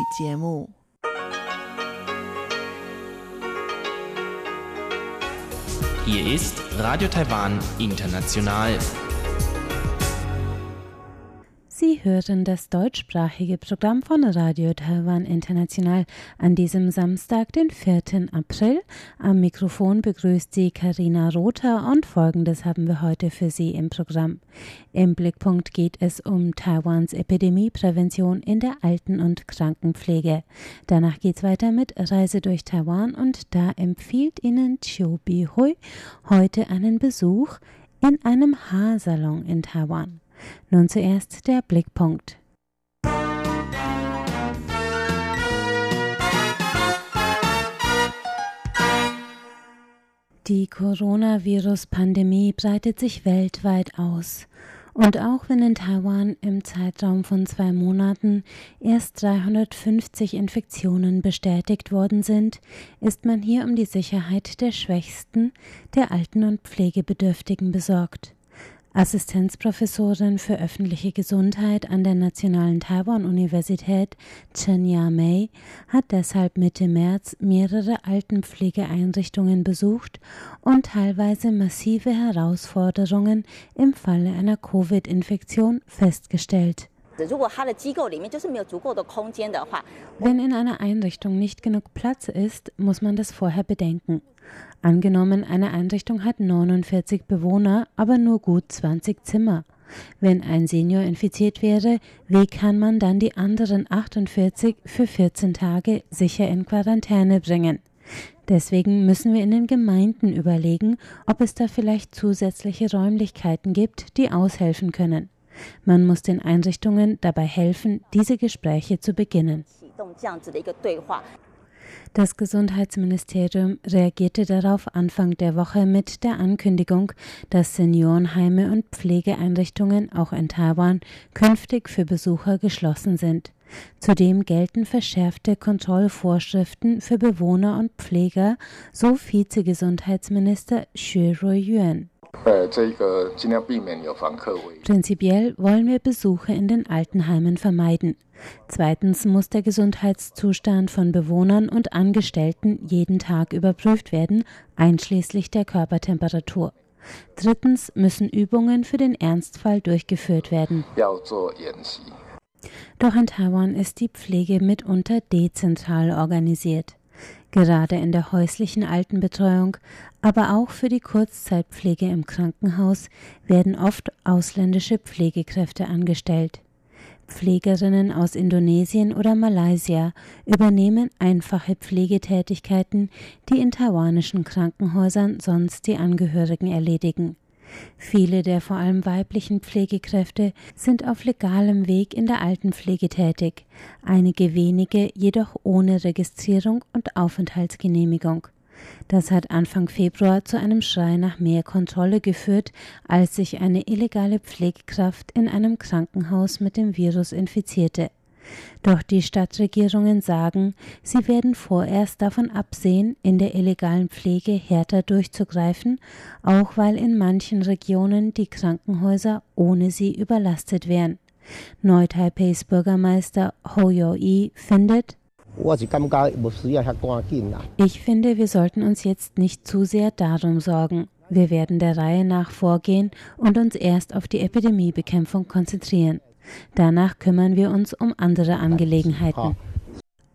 语节目。Hier ist Radio Taiwan International. Sie hören das deutschsprachige Programm von Radio Taiwan International an diesem Samstag, den 4. April. Am Mikrofon begrüßt Sie Karina Rother und Folgendes haben wir heute für Sie im Programm. Im Blickpunkt geht es um Taiwans Epidemieprävention in der Alten- und Krankenpflege. Danach geht es weiter mit Reise durch Taiwan und da empfiehlt Ihnen Chiu Bi-hui heute einen Besuch in einem Haarsalon in Taiwan. Nun zuerst der Blickpunkt. Die Coronavirus-Pandemie breitet sich weltweit aus. Und auch wenn in Taiwan im Zeitraum von zwei Monaten erst 350 Infektionen bestätigt worden sind, ist man hier um die Sicherheit der Schwächsten, der Alten und Pflegebedürftigen besorgt. Assistenzprofessorin für öffentliche Gesundheit an der Nationalen Taiwan-Universität Chen Ya-mei hat deshalb Mitte März mehrere Altenpflegeeinrichtungen besucht und teilweise massive Herausforderungen im Falle einer Covid-Infektion festgestellt. Wenn in einer Einrichtung nicht genug Platz ist, muss man das vorher bedenken. Angenommen, eine Einrichtung hat 49 Bewohner, aber nur gut 20 Zimmer. Wenn ein Senior infiziert wäre, wie kann man dann die anderen 48 für 14 Tage sicher in Quarantäne bringen? Deswegen müssen wir in den Gemeinden überlegen, ob es da vielleicht zusätzliche Räumlichkeiten gibt, die aushelfen können. Man muss den Einrichtungen dabei helfen, diese Gespräche zu beginnen. Das Gesundheitsministerium reagierte darauf Anfang der Woche mit der Ankündigung, dass Seniorenheime und Pflegeeinrichtungen auch in Taiwan künftig für Besucher geschlossen sind. Zudem gelten verschärfte Kontrollvorschriften für Bewohner und Pfleger, so Vizegesundheitsminister Xue Ruiyuan. Prinzipiell wollen wir Besuche in den Altenheimen vermeiden. Zweitens muss der Gesundheitszustand von Bewohnern und Angestellten jeden Tag überprüft werden, einschließlich der Körpertemperatur. Drittens müssen Übungen für den Ernstfall durchgeführt werden. Doch in Taiwan ist die Pflege mitunter dezentral organisiert. Gerade in der häuslichen Altenbetreuung, aber auch für die Kurzzeitpflege im Krankenhaus werden oft ausländische Pflegekräfte angestellt. Pflegerinnen aus Indonesien oder Malaysia übernehmen einfache Pflegetätigkeiten, die in taiwanischen Krankenhäusern sonst die Angehörigen erledigen. Viele der vor allem weiblichen Pflegekräfte sind auf legalem Weg in der Altenpflege tätig, einige wenige jedoch ohne Registrierung und Aufenthaltsgenehmigung. Das hat Anfang Februar zu einem Schrei nach mehr Kontrolle geführt, als sich eine illegale Pflegekraft in einem Krankenhaus mit dem Virus infizierte. Doch die Stadtregierungen sagen, sie werden vorerst davon absehen, in der illegalen Pflege härter durchzugreifen, auch weil in manchen Regionen die Krankenhäuser ohne sie überlastet wären. Neu-Taipeis Bürgermeister Ho Yo-i findet, ich finde, wir sollten uns jetzt nicht zu sehr darum sorgen. Wir werden der Reihe nach vorgehen und uns erst auf die Epidemiebekämpfung konzentrieren. Danach kümmern wir uns um andere Angelegenheiten.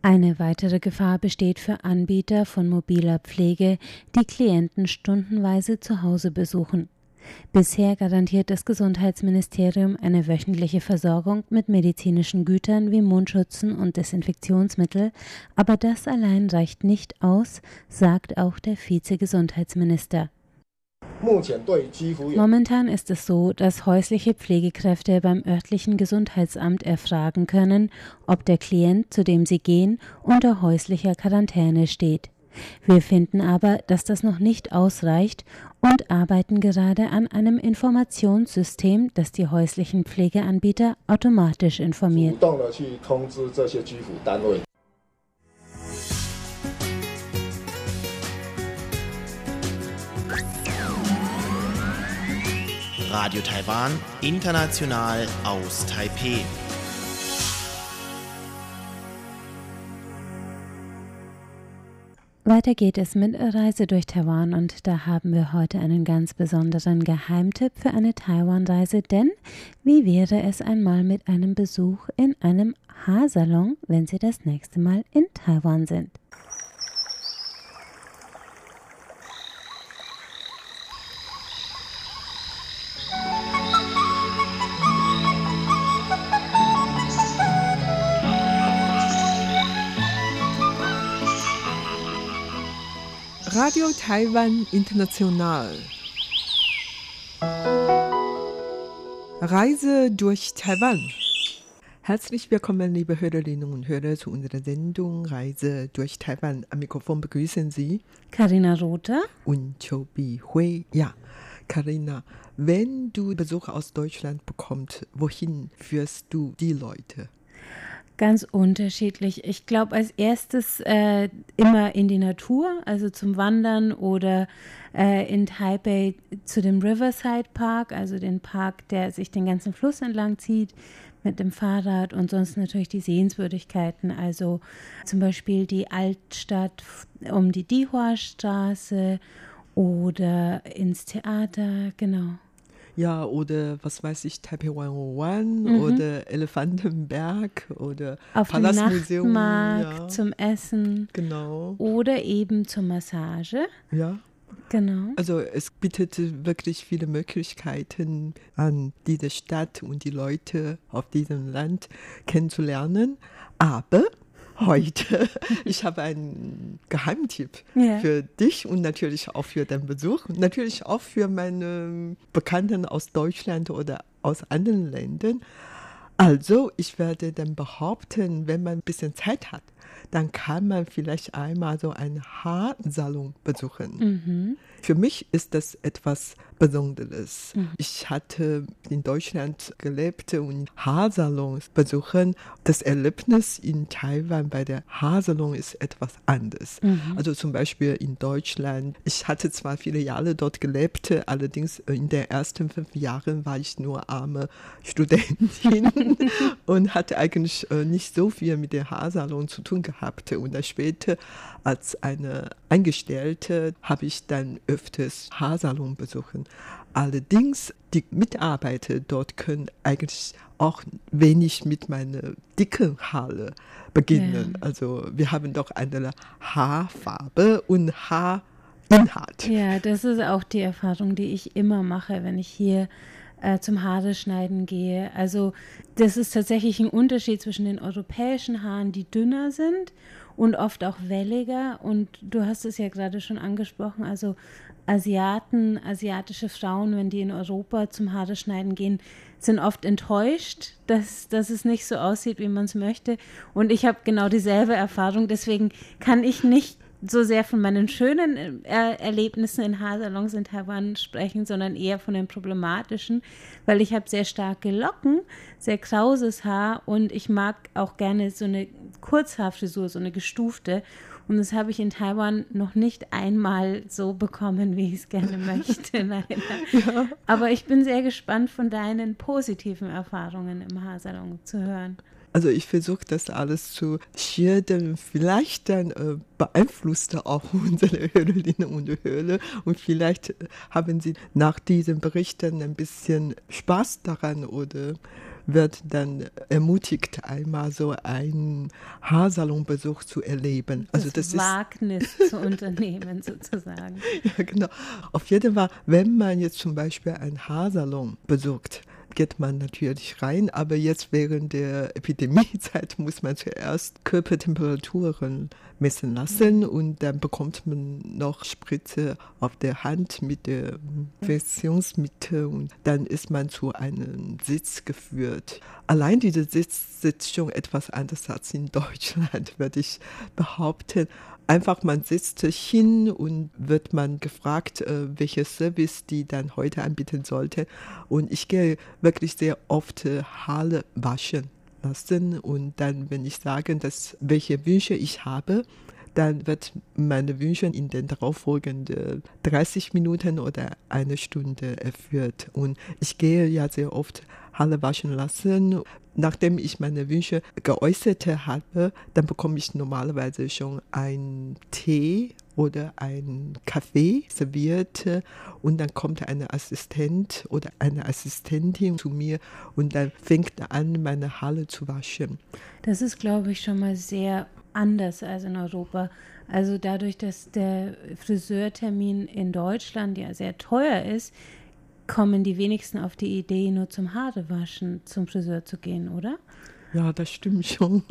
Eine weitere Gefahr besteht für Anbieter von mobiler Pflege, die Klienten stundenweise zu Hause besuchen. Bisher garantiert das Gesundheitsministerium eine wöchentliche Versorgung mit medizinischen Gütern wie Mundschützen und Desinfektionsmittel, aber das allein reicht nicht aus, sagt auch der Vizegesundheitsminister. Momentan ist es so, dass häusliche Pflegekräfte beim örtlichen Gesundheitsamt erfragen können, ob der Klient, zu dem sie gehen, unter häuslicher Quarantäne steht. Wir finden aber, dass das noch nicht ausreicht und arbeiten gerade an einem Informationssystem, das die häuslichen Pflegeanbieter automatisch informiert. Radio Taiwan, international aus Taipei. Weiter geht es mit Reise durch Taiwan und da haben wir heute einen ganz besonderen Geheimtipp für eine Taiwan-Reise, denn wie wäre es einmal mit einem Besuch in einem Haarsalon, wenn Sie das nächste Mal in Taiwan sind? Radio Taiwan International. Reise durch Taiwan. Herzlich willkommen, liebe Hörerinnen und Hörer, zu unserer Sendung Reise durch Taiwan. Am Mikrofon begrüßen Sie Karina Rother und Chobi Hui. Ja, Karina, wenn du Besucher aus Deutschland bekommst, wohin führst du die Leute? Ganz unterschiedlich. Ich glaube, als erstes äh, immer in die Natur, also zum Wandern oder äh, in Taipei zu dem Riverside Park, also den Park, der sich den ganzen Fluss entlang zieht mit dem Fahrrad und sonst natürlich die Sehenswürdigkeiten, also zum Beispiel die Altstadt um die Dihua-Straße oder ins Theater, genau. Ja, oder was weiß ich, Taipei 101 mhm. oder Elefantenberg oder Auf Palastmuseum. Nachtmarkt ja. zum Essen. Genau. Oder eben zur Massage. Ja. Genau. Also es bietet wirklich viele Möglichkeiten an diese Stadt und die Leute auf diesem Land kennenzulernen. Aber heute. Ich habe einen Geheimtipp yeah. für dich und natürlich auch für den Besuch. Natürlich auch für meine Bekannten aus Deutschland oder aus anderen Ländern. Also, ich werde dann behaupten, wenn man ein bisschen Zeit hat, dann kann man vielleicht einmal so einen Haarsalon besuchen. Mhm. Für mich ist das etwas Besonderes. Mhm. Ich hatte in Deutschland gelebt und Haarsalons besuchen. Das Erlebnis in Taiwan bei der Haarsalon ist etwas anders. Mhm. Also zum Beispiel in Deutschland. Ich hatte zwar viele Jahre dort gelebt, allerdings in den ersten fünf Jahren war ich nur arme Studentin und hatte eigentlich äh, nicht so viel mit der Haarsalon zu tun gehabt. Und dann später als eine Angestellte habe ich dann öfters Haarsalon besuchen. Allerdings, die Mitarbeiter dort können eigentlich auch wenig mit meiner dicken Haare beginnen. Ja. Also wir haben doch eine Haarfarbe und Haarinhalt. Ja, das ist auch die Erfahrung, die ich immer mache, wenn ich hier äh, zum Haare schneiden gehe. Also das ist tatsächlich ein Unterschied zwischen den europäischen Haaren, die dünner sind und oft auch welliger. Und du hast es ja gerade schon angesprochen, also Asiaten, asiatische Frauen, wenn die in Europa zum Haare schneiden gehen, sind oft enttäuscht, dass, dass es nicht so aussieht, wie man es möchte. Und ich habe genau dieselbe Erfahrung. Deswegen kann ich nicht so sehr von meinen schönen äh, Erlebnissen in Haarsalons in Taiwan sprechen, sondern eher von den problematischen, weil ich habe sehr starke Locken, sehr krauses Haar und ich mag auch gerne so eine Kurzhaarfrisur, so eine gestufte. Und das habe ich in Taiwan noch nicht einmal so bekommen, wie ich es gerne möchte, leider. Ja. Aber ich bin sehr gespannt von deinen positiven Erfahrungen im Haarsalon zu hören. Also ich versuche das alles zu schildern. Vielleicht dann äh, beeinflusst auch unsere Hörerinnen und Hörer und vielleicht äh, haben sie nach diesen Berichten ein bisschen Spaß daran oder wird dann ermutigt, einmal so einen Haarsalonbesuch zu erleben. Also das, das Wagnis zu unternehmen sozusagen. Ja, genau. Auf jeden Fall, wenn man jetzt zum Beispiel einen Haarsalon besucht, geht man natürlich rein, aber jetzt während der Epidemiezeit muss man zuerst Körpertemperaturen messen lassen und dann bekommt man noch Spritze auf der Hand mit der Infektionsmittel und dann ist man zu einem Sitz geführt. Allein diese Sitz sitzt schon etwas anders als in Deutschland, würde ich behaupten einfach man sitzt hin und wird man gefragt, äh, welche Service die dann heute anbieten sollte. Und ich gehe wirklich sehr oft äh, Haare waschen lassen und dann, wenn ich sage, dass welche Wünsche ich habe, dann wird meine Wünsche in den darauffolgenden 30 Minuten oder eine Stunde erfüllt. Und ich gehe ja sehr oft Haare waschen lassen. Nachdem ich meine Wünsche geäußert habe, dann bekomme ich normalerweise schon einen Tee oder einen Kaffee serviert und dann kommt ein Assistent oder eine Assistentin zu mir und dann fängt an, meine Haare zu waschen. Das ist, glaube ich, schon mal sehr anders als in Europa. Also dadurch, dass der Friseurtermin in Deutschland ja sehr teuer ist, kommen die wenigsten auf die Idee, nur zum Haarewaschen zum Friseur zu gehen, oder? Ja, das stimmt schon.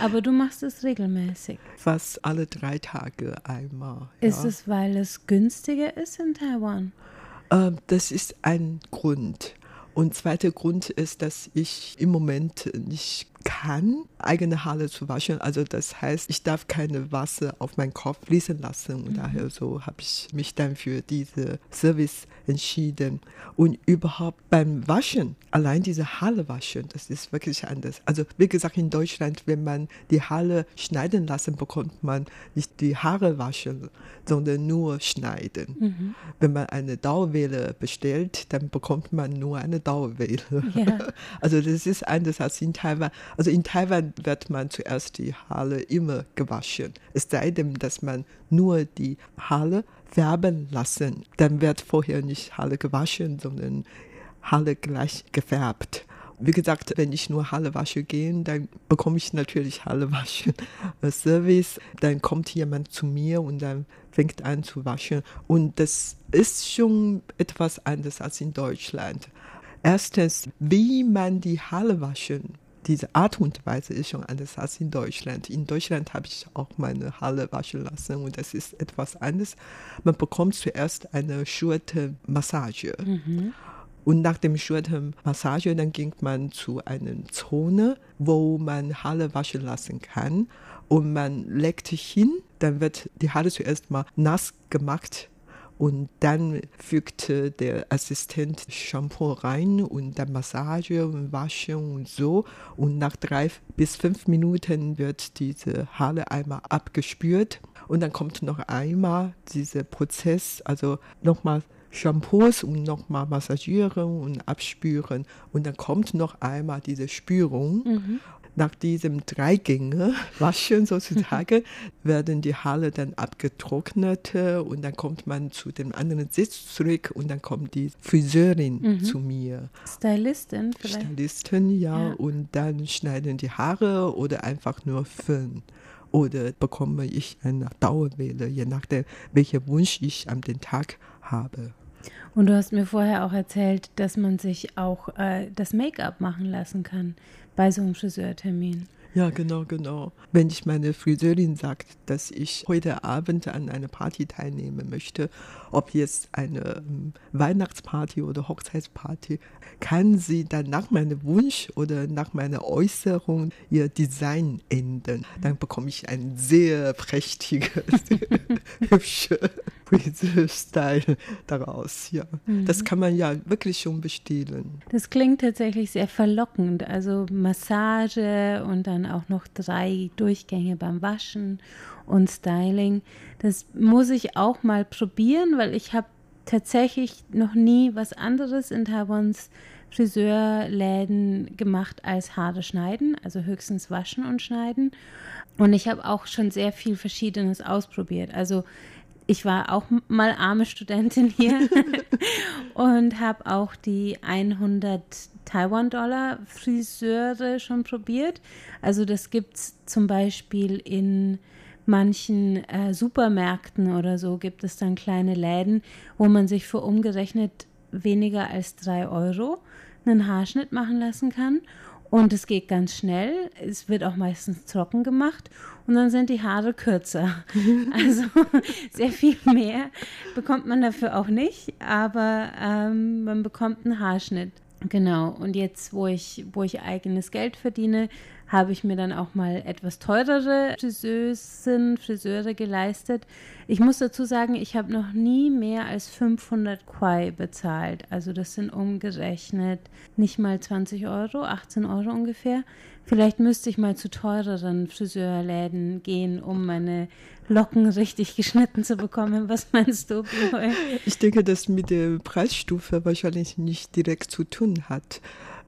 Aber du machst es regelmäßig. Fast alle drei Tage einmal. Ist ja. es, weil es günstiger ist in Taiwan? Ähm, das ist ein Grund. Und zweiter Grund ist, dass ich im Moment nicht kann, eigene Haare zu waschen. Also das heißt, ich darf keine Wasser auf meinen Kopf fließen lassen. Und mhm. daher so habe ich mich dann für diese Service entschieden. Und überhaupt beim Waschen, allein diese Haare waschen, das ist wirklich anders. Also wie gesagt, in Deutschland, wenn man die Haare schneiden lassen, bekommt man nicht die Haare waschen, sondern nur schneiden. Mhm. Wenn man eine Dauerwelle bestellt, dann bekommt man nur eine Dauerwelle. Ja. Also das ist anders als in Taiwan. Also in Taiwan wird man zuerst die Haare immer gewaschen. Es sei denn, dass man nur die Haare färben lassen. Dann wird vorher nicht Haare gewaschen, sondern Haare gleich gefärbt. Wie gesagt, wenn ich nur Haare wasche gehe, dann bekomme ich natürlich Haare waschen Service. Dann kommt jemand zu mir und dann fängt an zu waschen. Und das ist schon etwas anders als in Deutschland. Erstens, wie man die Haare waschen diese Art und Weise ist schon anders als in Deutschland. In Deutschland habe ich auch meine Haare waschen lassen und das ist etwas anderes. Man bekommt zuerst eine Schultermassage. Mhm. Und nach dem Schultermassage, dann ging man zu einer Zone, wo man Haare waschen lassen kann. Und man legt hin, dann wird die Haare zuerst mal nass gemacht und dann fügte der Assistent Shampoo rein und dann Massage und Waschen und so. Und nach drei bis fünf Minuten wird diese Haare einmal abgespürt. Und dann kommt noch einmal dieser Prozess, also nochmal Shampoos und nochmal massagieren und abspüren. Und dann kommt noch einmal diese Spürung. Mhm nach diesem Dreigänge waschen sozusagen werden die Haare dann abgetrocknet und dann kommt man zu dem anderen Sitz zurück und dann kommt die Friseurin mhm. zu mir. Stylistin vielleicht? Stylistin, ja, ja, und dann schneiden die Haare oder einfach nur föhnen. Oder bekomme ich eine Dauerwelle, je nachdem, welcher Wunsch ich an den Tag habe. Und du hast mir vorher auch erzählt, dass man sich auch äh, das Make-up machen lassen kann bei so einem Friseurtermin. Ja, genau, genau. Wenn ich meine Friseurin sagt, dass ich heute Abend an einer Party teilnehmen möchte, ob jetzt eine um, Weihnachtsparty oder Hochzeitsparty, kann sie dann nach meinem Wunsch oder nach meiner Äußerung ihr Design ändern. Dann bekomme ich ein sehr prächtiges, hübsche Friseur-Style daraus. Ja, mhm. das kann man ja wirklich schon bestehlen. Das klingt tatsächlich sehr verlockend. Also Massage und dann auch noch drei Durchgänge beim Waschen und Styling. Das muss ich auch mal probieren, weil ich habe tatsächlich noch nie was anderes in Taiwans Friseurläden gemacht als Haare schneiden, also höchstens waschen und schneiden. Und ich habe auch schon sehr viel Verschiedenes ausprobiert. Also ich war auch mal arme Studentin hier und habe auch die 100 Taiwan-Dollar Friseure schon probiert. Also das gibt es zum Beispiel in manchen äh, Supermärkten oder so gibt es dann kleine Läden, wo man sich für umgerechnet weniger als drei Euro einen Haarschnitt machen lassen kann. Und es geht ganz schnell. Es wird auch meistens trocken gemacht und dann sind die Haare kürzer. Also sehr viel mehr bekommt man dafür auch nicht, aber ähm, man bekommt einen Haarschnitt. Genau. Und jetzt, wo ich, wo ich eigenes Geld verdiene, habe ich mir dann auch mal etwas teurere Friseusen, Friseure geleistet. Ich muss dazu sagen, ich habe noch nie mehr als 500 Quai bezahlt. Also das sind umgerechnet nicht mal 20 Euro, 18 Euro ungefähr. Vielleicht müsste ich mal zu teureren Friseurläden gehen, um meine Locken richtig geschnitten zu bekommen. Was meinst du, Bioy? Ich denke, dass mit der Preisstufe wahrscheinlich nicht direkt zu tun hat.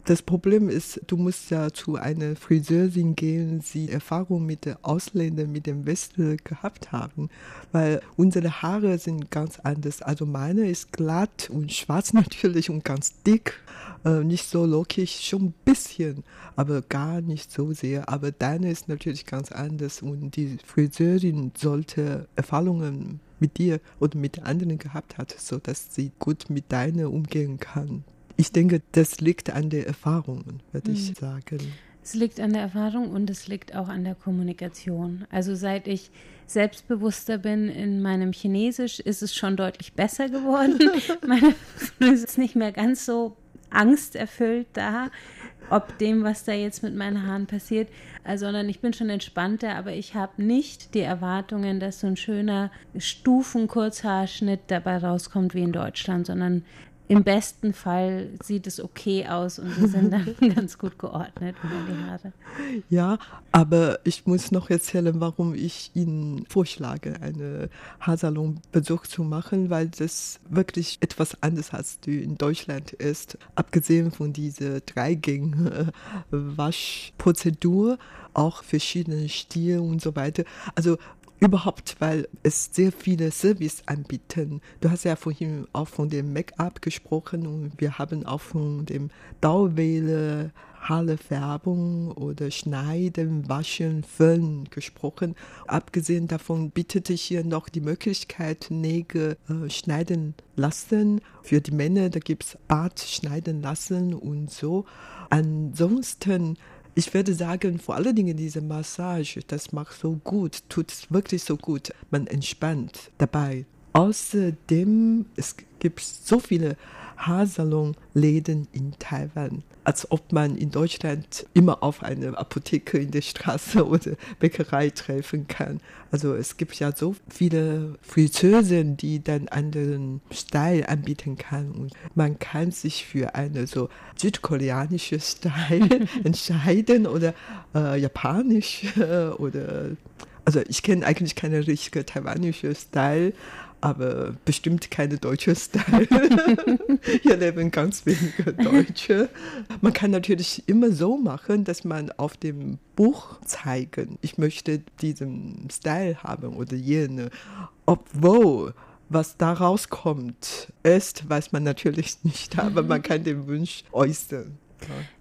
Das Problem ist, du musst ja zu einer Friseurin gehen, die Erfahrung mit den Ausländern, mit dem Westen gehabt haben, weil unsere Haare sind ganz anders. Also meine ist glatt und schwarz natürlich und ganz dick, äh, nicht so lockig, schon ein bisschen, aber gar nicht so sehr. Aber deine ist natürlich ganz anders und die Friseurin sollte Erfahrungen mit dir oder mit anderen gehabt hat, so dass sie gut mit deiner umgehen kann. Ich denke, das liegt an der Erfahrung, würde mhm. ich sagen. Es liegt an der Erfahrung und es liegt auch an der Kommunikation. Also seit ich selbstbewusster bin in meinem Chinesisch, ist es schon deutlich besser geworden. Meine ist nicht mehr ganz so angsterfüllt da, ob dem, was da jetzt mit meinen Haaren passiert, also, sondern ich bin schon entspannter, aber ich habe nicht die Erwartungen, dass so ein schöner Stufen-Kurzhaarschnitt dabei rauskommt wie in Deutschland, sondern im besten Fall sieht es okay aus und sie sind dann ganz gut geordnet über die Haare. Ja, aber ich muss noch erzählen, warum ich Ihnen vorschlage, einen Haarsalonbesuch zu machen, weil das wirklich etwas anderes als die in Deutschland ist. Abgesehen von dieser dreigängigen Waschprozedur, auch verschiedene Stile und so weiter. Also Überhaupt, weil es sehr viele Service anbieten. Du hast ja vorhin auch von dem Make-up gesprochen und wir haben auch von dem Dauerwelle, Haarfärbung oder Schneiden, Waschen, Föhn gesprochen. Abgesehen davon bietet es hier noch die Möglichkeit, Nägel äh, schneiden lassen. Für die Männer, da gibt es Bart schneiden lassen und so. Ansonsten ich würde sagen, vor allen Dingen diese Massage, das macht so gut, tut wirklich so gut. Man entspannt dabei. Außerdem, es gibt so viele Haarsalonläden in Taiwan, als ob man in Deutschland immer auf eine Apotheke in der Straße oder Bäckerei treffen kann. Also es gibt ja so viele Friseusen, die dann anderen Style anbieten kann und man kann sich für eine so südkoreanische Style entscheiden oder äh, japanische oder also ich kenne eigentlich keine richtige taiwanische Style, aber bestimmt keine deutsche Style. Hier leben ganz wenige Deutsche. Man kann natürlich immer so machen, dass man auf dem Buch zeigen, ich möchte diesen Style haben oder jene, obwohl was da rauskommt, ist, weiß man natürlich nicht, aber man kann den Wunsch äußern.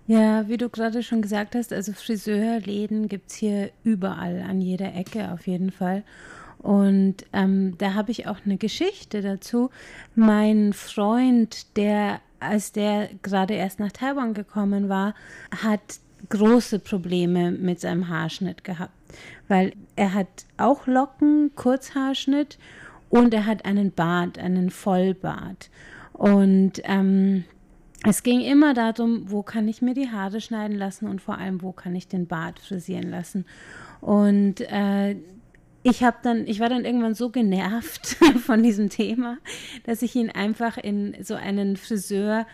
Ja, wie du gerade schon gesagt hast, also Friseurläden gibt es hier überall, an jeder Ecke auf jeden Fall. Und ähm, da habe ich auch eine Geschichte dazu. Mein Freund, der, als der gerade erst nach Taiwan gekommen war, hat große Probleme mit seinem Haarschnitt gehabt, weil er hat auch Locken, Kurzhaarschnitt und er hat einen Bart, einen Vollbart. Und ähm, es ging immer darum, wo kann ich mir die Haare schneiden lassen und vor allem, wo kann ich den Bart frisieren lassen. Und äh, ich habe dann, ich war dann irgendwann so genervt von diesem Thema, dass ich ihn einfach in so einen Friseur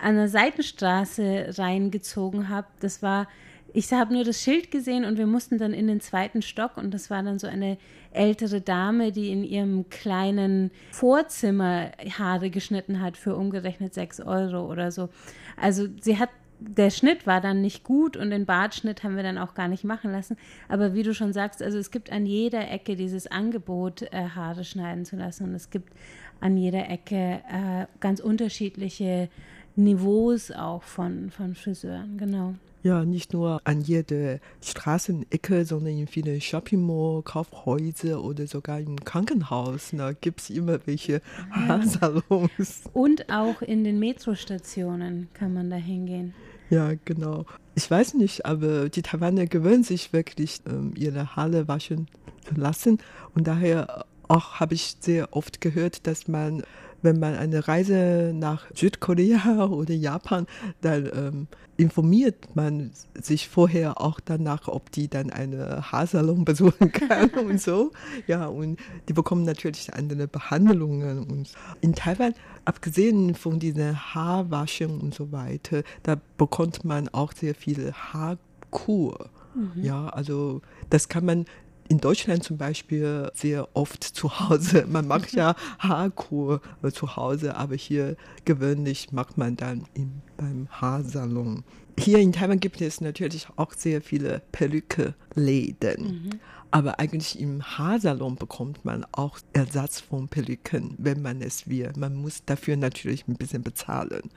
an der Seitenstraße reingezogen habe. Das war, ich habe nur das Schild gesehen und wir mussten dann in den zweiten Stock und das war dann so eine ältere Dame, die in ihrem kleinen Vorzimmer Haare geschnitten hat für umgerechnet sechs Euro oder so. Also sie hat der Schnitt war dann nicht gut und den Bartschnitt haben wir dann auch gar nicht machen lassen. Aber wie du schon sagst, also es gibt an jeder Ecke dieses Angebot, äh, Haare schneiden zu lassen. Und es gibt an jeder Ecke äh, ganz unterschiedliche Niveaus auch von, von Friseuren, genau. Ja, nicht nur an jeder Straßenecke, sondern in vielen Shopping Mall, Kaufhäuser oder sogar im Krankenhaus ne, gibt es immer welche Haarsalons. Und auch in den Metrostationen kann man da hingehen. Ja, genau. Ich weiß nicht, aber die Taiwaner gewöhnen sich wirklich, ähm, ihre Haare waschen zu lassen. Und daher auch habe ich sehr oft gehört, dass man wenn man eine Reise nach Südkorea oder Japan, dann ähm, informiert man sich vorher auch danach, ob die dann eine Haarsalon besuchen kann und so. Ja, und die bekommen natürlich andere Behandlungen. Und in Taiwan, abgesehen von diesen Haarwaschen und so weiter, da bekommt man auch sehr viel Haarkur. Mhm. Ja, also das kann man in Deutschland zum Beispiel sehr oft zu Hause. Man macht ja Haarkur zu Hause, aber hier gewöhnlich macht man dann im, beim Haarsalon. Hier in Taiwan gibt es natürlich auch sehr viele Perücke-Läden. Mhm. Aber eigentlich im Haarsalon bekommt man auch Ersatz von Perücken, wenn man es will. Man muss dafür natürlich ein bisschen bezahlen.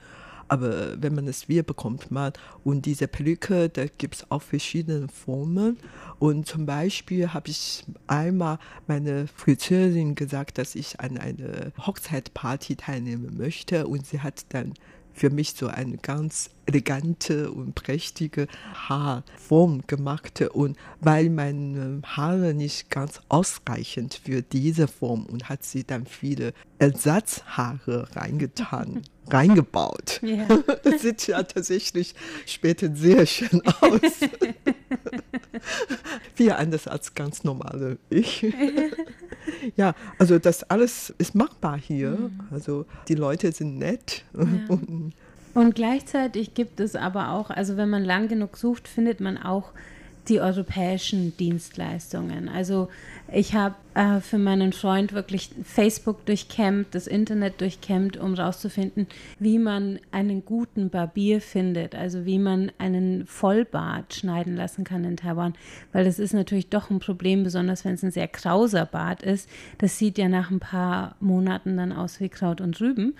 Aber wenn man es will, bekommt man. Und diese Perücke, da gibt es auch verschiedene Formen. Und zum Beispiel habe ich einmal meine Friseurin gesagt, dass ich an einer Hochzeitparty teilnehmen möchte. Und sie hat dann für mich so eine ganz elegante und prächtige Haarform gemacht. Und weil meine Haare nicht ganz ausreichend für diese Form und hat sie dann viele Ersatzhaare reingetan, reingebaut. Ja. Das sieht ja tatsächlich später sehr schön aus. Viel anders als ganz normale ich. ja, also das alles ist machbar hier. Mhm. Also die Leute sind nett. Ja. Und, und gleichzeitig gibt es aber auch, also wenn man lang genug sucht, findet man auch die europäischen Dienstleistungen. Also ich habe äh, für meinen Freund wirklich Facebook durchkämmt, das Internet durchkämmt, um herauszufinden, wie man einen guten Barbier findet, also wie man einen Vollbart schneiden lassen kann in Taiwan, weil das ist natürlich doch ein Problem, besonders wenn es ein sehr krauser Bart ist. Das sieht ja nach ein paar Monaten dann aus wie Kraut und Rüben.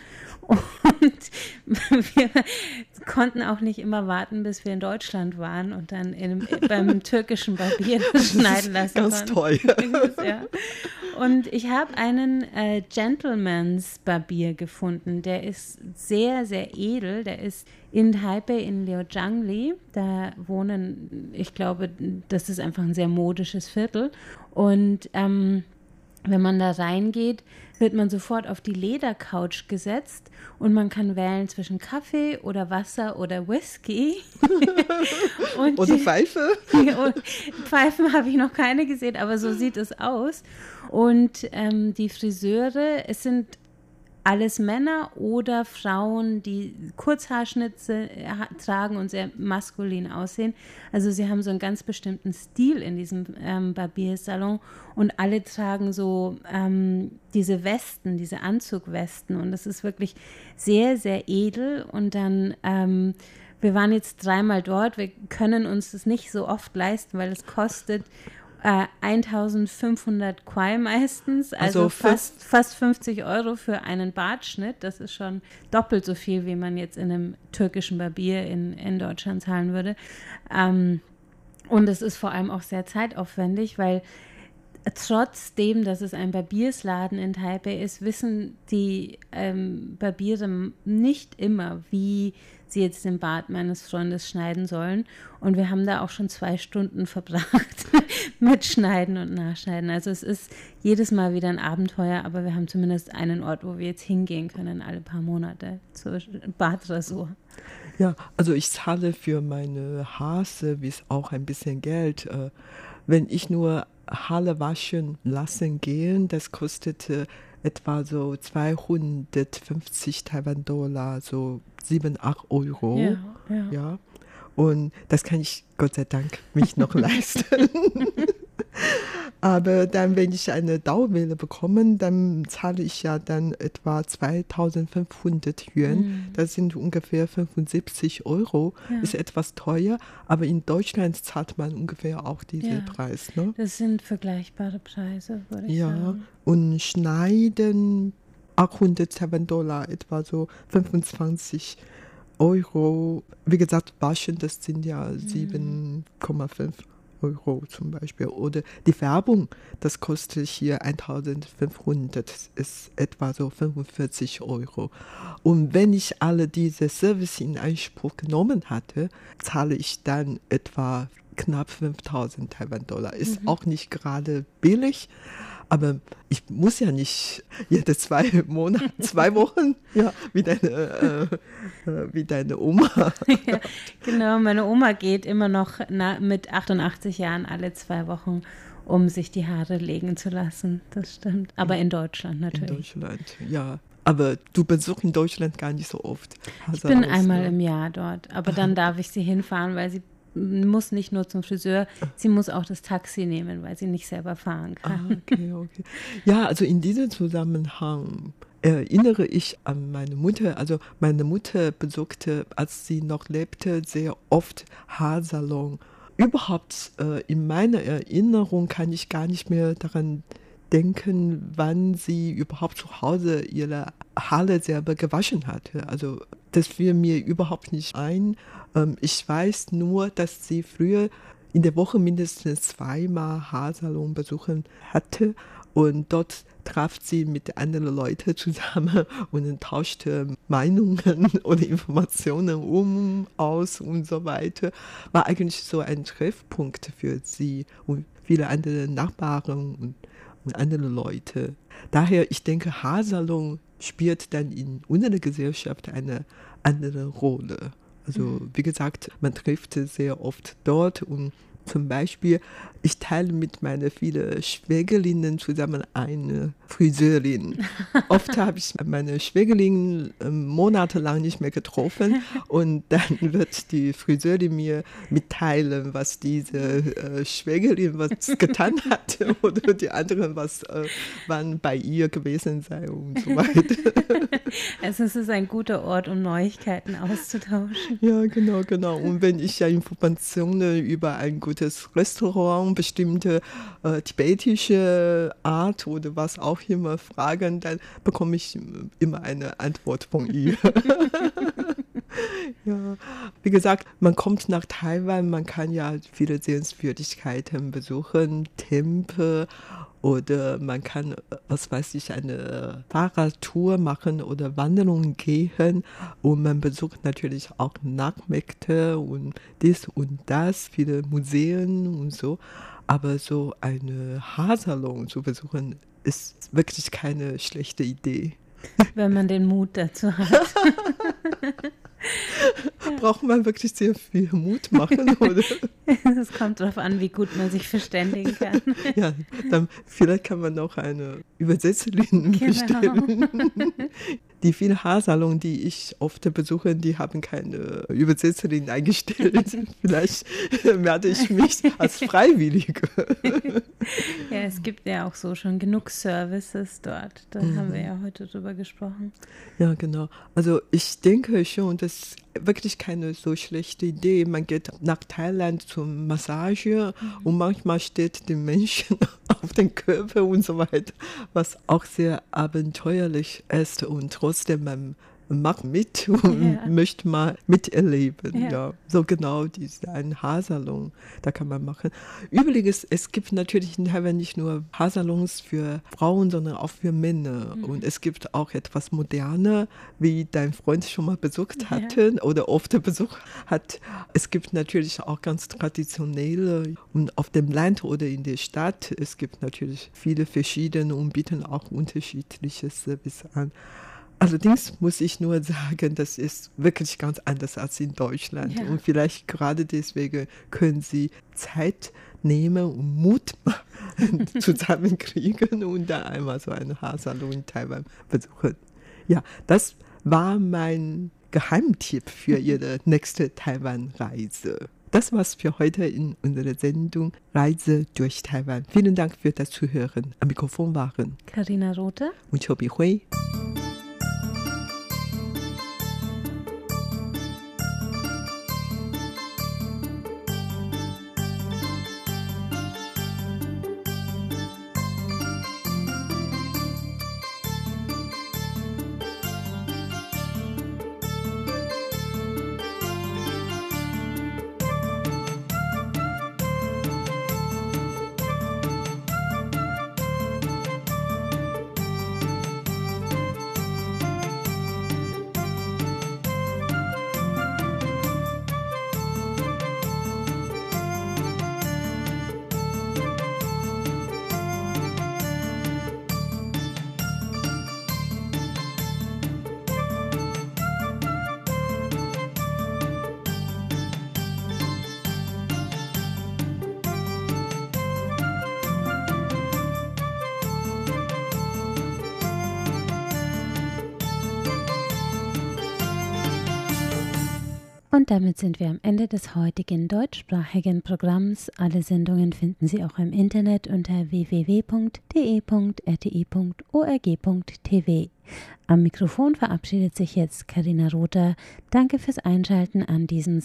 Und wir konnten auch nicht immer warten, bis wir in Deutschland waren und dann in, beim türkischen Barbier schneiden lassen Ganz konnten. toll. ja. Und ich habe einen äh, Gentleman's Barbier gefunden. Der ist sehr, sehr edel. Der ist in Taipei in Liujiangli. Da wohnen, ich glaube, das ist einfach ein sehr modisches Viertel. Und ähm, wenn man da reingeht, wird man sofort auf die Ledercouch gesetzt und man kann wählen zwischen Kaffee oder Wasser oder Whisky. und oder Pfeife. Pfeifen habe ich noch keine gesehen, aber so sieht es aus. Und ähm, die Friseure, es sind alles Männer oder Frauen, die Kurzhaarschnitze äh, tragen und sehr maskulin aussehen. Also sie haben so einen ganz bestimmten Stil in diesem ähm, Barbiersalon und alle tragen so ähm, diese Westen, diese Anzugwesten und das ist wirklich sehr, sehr edel und dann ähm, wir waren jetzt dreimal dort. Wir können uns das nicht so oft leisten, weil es kostet äh, 1500 Quai meistens, also, also fast, fast 50 Euro für einen Bartschnitt. Das ist schon doppelt so viel, wie man jetzt in einem türkischen Barbier in, in Deutschland zahlen würde. Ähm, und es ist vor allem auch sehr zeitaufwendig, weil trotzdem, dass es ein Barbiersladen in Taipei ist, wissen die ähm, Barbiere nicht immer, wie sie jetzt den Bart meines Freundes schneiden sollen. Und wir haben da auch schon zwei Stunden verbracht mit Schneiden und Nachschneiden. Also es ist jedes Mal wieder ein Abenteuer, aber wir haben zumindest einen Ort, wo wir jetzt hingehen können, alle paar Monate zur Bartrasur. Ja, also ich zahle für meine Haarservice auch ein bisschen Geld. Äh, wenn ich nur Haare waschen lassen gehen, das kostete etwa so 250 Taiwan-Dollar, so 7, 8 Euro. Ja, ja. ja. Und das kann ich Gott sei Dank mich noch leisten. Aber dann, wenn ich eine Dauerwelle bekomme, dann zahle ich ja dann etwa 2500 Yuan. Mhm. Das sind ungefähr 75 Euro. Ja. Ist etwas teuer, aber in Deutschland zahlt man ungefähr auch diesen ja. Preis. Ne? Das sind vergleichbare Preise, würde ich ja. sagen. Ja, und Schneiden 807 Dollar, etwa so 25 Euro. Wie gesagt, waschen, das sind ja 7,5 mhm. Euro zum Beispiel. Oder die Werbung, das kostet hier 1500, das ist etwa so 45 Euro. Und wenn ich alle diese Service in Anspruch genommen hatte, zahle ich dann etwa knapp 5000 Taiwan-Dollar. Ist mhm. auch nicht gerade billig. Aber ich muss ja nicht jede zwei Monate, zwei Wochen, ja, wie deine, äh, äh, wie deine Oma. Ja, genau, meine Oma geht immer noch na, mit 88 Jahren alle zwei Wochen, um sich die Haare legen zu lassen. Das stimmt. Aber in Deutschland natürlich. In Deutschland, ja. Aber du besuchst in Deutschland gar nicht so oft. Ich bin einmal im Jahr dort, aber dann darf ich sie hinfahren, weil sie muss nicht nur zum Friseur, sie muss auch das Taxi nehmen, weil sie nicht selber fahren kann. Ah, okay, okay. Ja, also in diesem Zusammenhang erinnere ich an meine Mutter. Also meine Mutter besuchte, als sie noch lebte, sehr oft Haarsalon. Überhaupt äh, in meiner Erinnerung kann ich gar nicht mehr daran denken, wann sie überhaupt zu Hause ihre Haare selber gewaschen hatte. Also das fiel mir überhaupt nicht ein. Ähm, ich weiß nur, dass sie früher in der Woche mindestens zweimal Haarsalon besuchen hatte und dort traf sie mit anderen Leuten zusammen und tauschte Meinungen oder Informationen um, aus und so weiter. War eigentlich so ein Treffpunkt für sie und viele andere Nachbarn und, und andere Leute. Daher, ich denke, Haarsalon spielt dann in unserer Gesellschaft eine andere Rolle. Also mhm. wie gesagt, man trifft sehr oft dort und zum Beispiel, ich teile mit meinen vielen Schwägerinnen zusammen eine Friseurin. Oft habe ich meine Schwägerin äh, monatelang nicht mehr getroffen und dann wird die Friseurin mir mitteilen, was diese äh, Schwägerin was getan hat oder die anderen, was äh, wann bei ihr gewesen sei und so weiter. Also es ist ein guter Ort, um Neuigkeiten auszutauschen. Ja, genau, genau. Und wenn ich ja Informationen über ein gutes Restaurant, bestimmte äh, tibetische Art oder was auch immer fragen, dann bekomme ich immer eine Antwort von ihr. ja, wie gesagt, man kommt nach Taiwan, man kann ja viele Sehenswürdigkeiten besuchen, Tempel oder man kann, was weiß ich, eine Fahrradtour machen oder Wanderungen gehen und man besucht natürlich auch Nachmärkte und dies und das, viele Museen und so. Aber so eine Haarsalon zu besuchen, ist wirklich keine schlechte Idee. Wenn man den Mut dazu hat. Braucht man wirklich sehr viel Mut machen, oder? Es kommt darauf an, wie gut man sich verständigen kann. Ja, dann vielleicht kann man auch eine Übersetzerin genau. bestellen. Die vielen Haarsalons, die ich oft besuche, die haben keine Übersetzerin eingestellt. Vielleicht werde ich mich als Freiwillige. Ja, es gibt ja auch so schon genug Services dort. Da mhm. haben wir ja heute drüber gesprochen. Ja, genau. Also ich denke schon, das ist wirklich keine so schlechte Idee. Man geht nach Thailand zum Massage mhm. und manchmal steht die Menschen auf den Körper und so weiter, was auch sehr abenteuerlich ist und trotzdem man macht mit und ja. möchte mal miterleben. Ja. ja. so genau, diese ein Haarsalon, da kann man machen. Übrigens, es gibt natürlich in Taiwan nicht nur Haarsalons für Frauen, sondern auch für Männer. Mhm. Und es gibt auch etwas moderner, wie dein Freund schon mal besucht hatte ja. oder oft besucht hat. Es gibt natürlich auch ganz traditionelle und auf dem Land oder in der Stadt. Es gibt natürlich viele verschiedene und bieten auch unterschiedliche Service an. Allerdings muss ich nur sagen, das ist wirklich ganz anders als in Deutschland. Ja. Und vielleicht gerade deswegen können Sie Zeit nehmen und Mut zusammenkriegen und da einmal so einen Haarsalon in Taiwan besuchen. Ja, das war mein Geheimtipp für Ihre nächste Taiwan-Reise. Das war's für heute in unserer Sendung Reise durch Taiwan. Vielen Dank für das Zuhören. Am Mikrofon waren Karina Rote und Chobi Hui. Damit sind wir am Ende des heutigen deutschsprachigen Programms. Alle Sendungen finden Sie auch im Internet unter www.de.rti.org.tv. Am Mikrofon verabschiedet sich jetzt Karina Rother. Danke fürs Einschalten an diesem